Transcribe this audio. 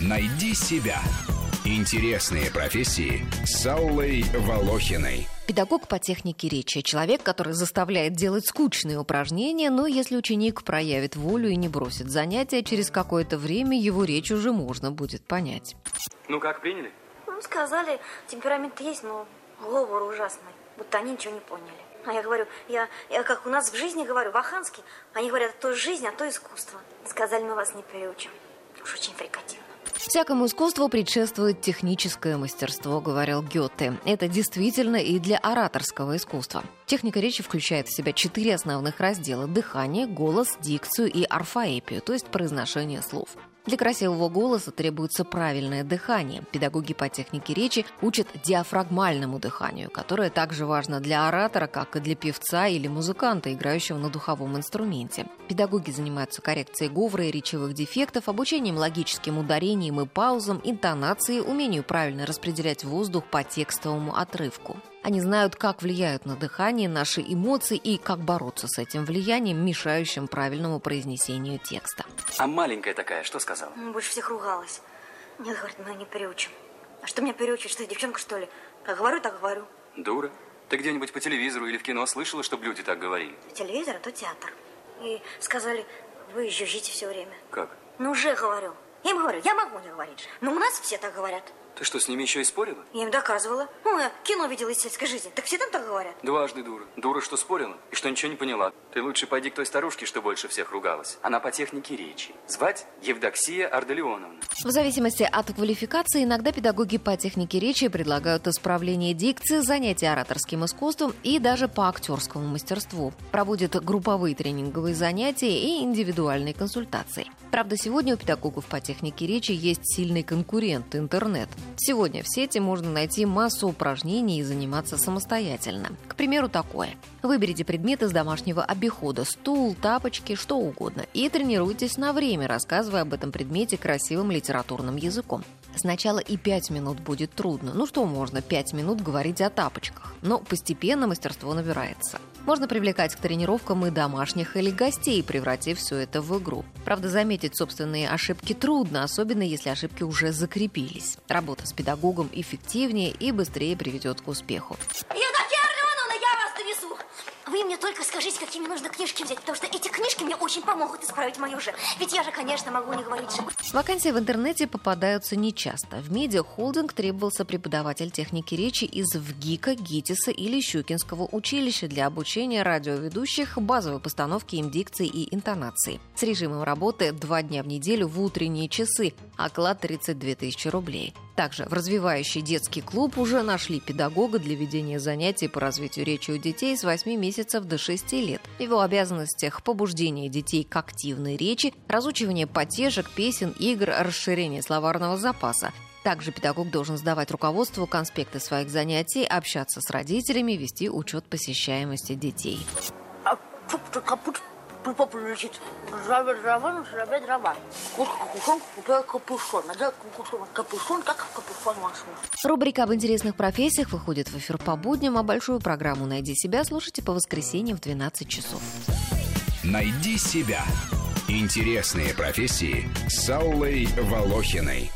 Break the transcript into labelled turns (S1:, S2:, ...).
S1: Найди себя. Интересные профессии с Аллой Волохиной.
S2: Педагог по технике речи – человек, который заставляет делать скучные упражнения, но если ученик проявит волю и не бросит занятия, через какое-то время его речь уже можно будет понять.
S3: Ну как, приняли?
S4: Ну, сказали, темперамент есть, но говор ужасный. Будто они ничего не поняли. А я говорю, я, я как у нас в жизни говорю, в Аханске, они говорят, то жизнь, а то искусство. Сказали, мы вас не приучим. Уж очень фрикативно.
S2: Всякому искусству предшествует техническое мастерство, говорил Гёте. Это действительно и для ораторского искусства. Техника речи включает в себя четыре основных раздела – дыхание, голос, дикцию и орфоэпию, то есть произношение слов. Для красивого голоса требуется правильное дыхание. Педагоги по технике речи учат диафрагмальному дыханию, которое также важно для оратора, как и для певца или музыканта, играющего на духовом инструменте. Педагоги занимаются коррекцией говора и речевых дефектов, обучением логическим ударениям и паузам, интонации, умению правильно распределять воздух по текстовому отрывку. Они знают, как влияют на дыхание наши эмоции и как бороться с этим влиянием, мешающим правильному произнесению текста.
S3: А маленькая такая, что сказала?
S4: Больше всех ругалась. Нет, говорит, мы не приучим. А что меня приучить? Что я девчонка, что ли? Как говорю, так говорю.
S3: Дура. Ты где-нибудь по телевизору или в кино слышала, чтобы люди так говорили?
S4: Телевизор, а то театр. И сказали, вы жужжите все время.
S3: Как?
S4: Ну, уже говорю. Я им говорю, я могу не говорить. Но у нас все так говорят.
S3: Ты что, с ними еще и спорила?
S4: Я им доказывала. Ну, я кино видела из сельской жизни. Так все там так говорят.
S3: Дважды дура. Дура, что спорила и что ничего не поняла. Ты лучше пойди к той старушке, что больше всех ругалась. Она по технике речи. Звать Евдоксия Арделеоновна.
S2: В зависимости от квалификации, иногда педагоги по технике речи предлагают исправление дикции, занятия ораторским искусством и даже по актерскому мастерству. Проводят групповые тренинговые занятия и индивидуальные консультации. Правда, сегодня у педагогов по технике речи есть сильный конкурент – интернет. Сегодня в сети можно найти массу упражнений и заниматься самостоятельно. К примеру, такое. Выберите предмет из домашнего обихода – стул, тапочки, что угодно. И тренируйтесь на время, рассказывая об этом предмете красивым литературным языком. Сначала и пять минут будет трудно. Ну что можно пять минут говорить о тапочках? Но постепенно мастерство набирается. Можно привлекать к тренировкам и домашних или гостей, превратив все это в игру. Правда, заметить собственные ошибки трудно, особенно если ошибки уже закрепились. Работа с педагогом эффективнее и быстрее приведет к успеху.
S4: Евдокия Арлеоновна, я вас довезу. Вы мне только скажите, какие нужно книжки взять, потому что эти книжки мне очень помогут исправить мою же. Ведь я же, конечно, могу не говорить же.
S2: Вакансии в интернете попадаются нечасто. В медиахолдинг требовался преподаватель техники речи из ВГИКа, ГИТИСа или Щукинского училища для обучения радиоведущих базовой постановки им дикции и интонации. С режимом работы два дня в неделю в утренние часы, оклад 32 тысячи рублей. Также в развивающий детский клуб уже нашли педагога для ведения занятий по развитию речи у детей с 8 месяцев до 6 лет. В его обязанностях побуждение детей к активной речи, разучивание потешек, песен, игр, расширение словарного запаса. Также педагог должен сдавать руководству конспекты своих занятий, общаться с родителями, вести учет посещаемости детей.
S5: А капут папа лежит. Дрова, дрова, ну, дрова, дрова. Куртка, капюшон, купила капюшон. Надела капюшон, капюшон, как в капюшон машину.
S2: Рубрика об интересных профессиях выходит в эфир по будням, а большую программу «Найди себя» слушайте по воскресеньям в 12 часов.
S1: Найди себя. Интересные профессии с Аллой Волохиной.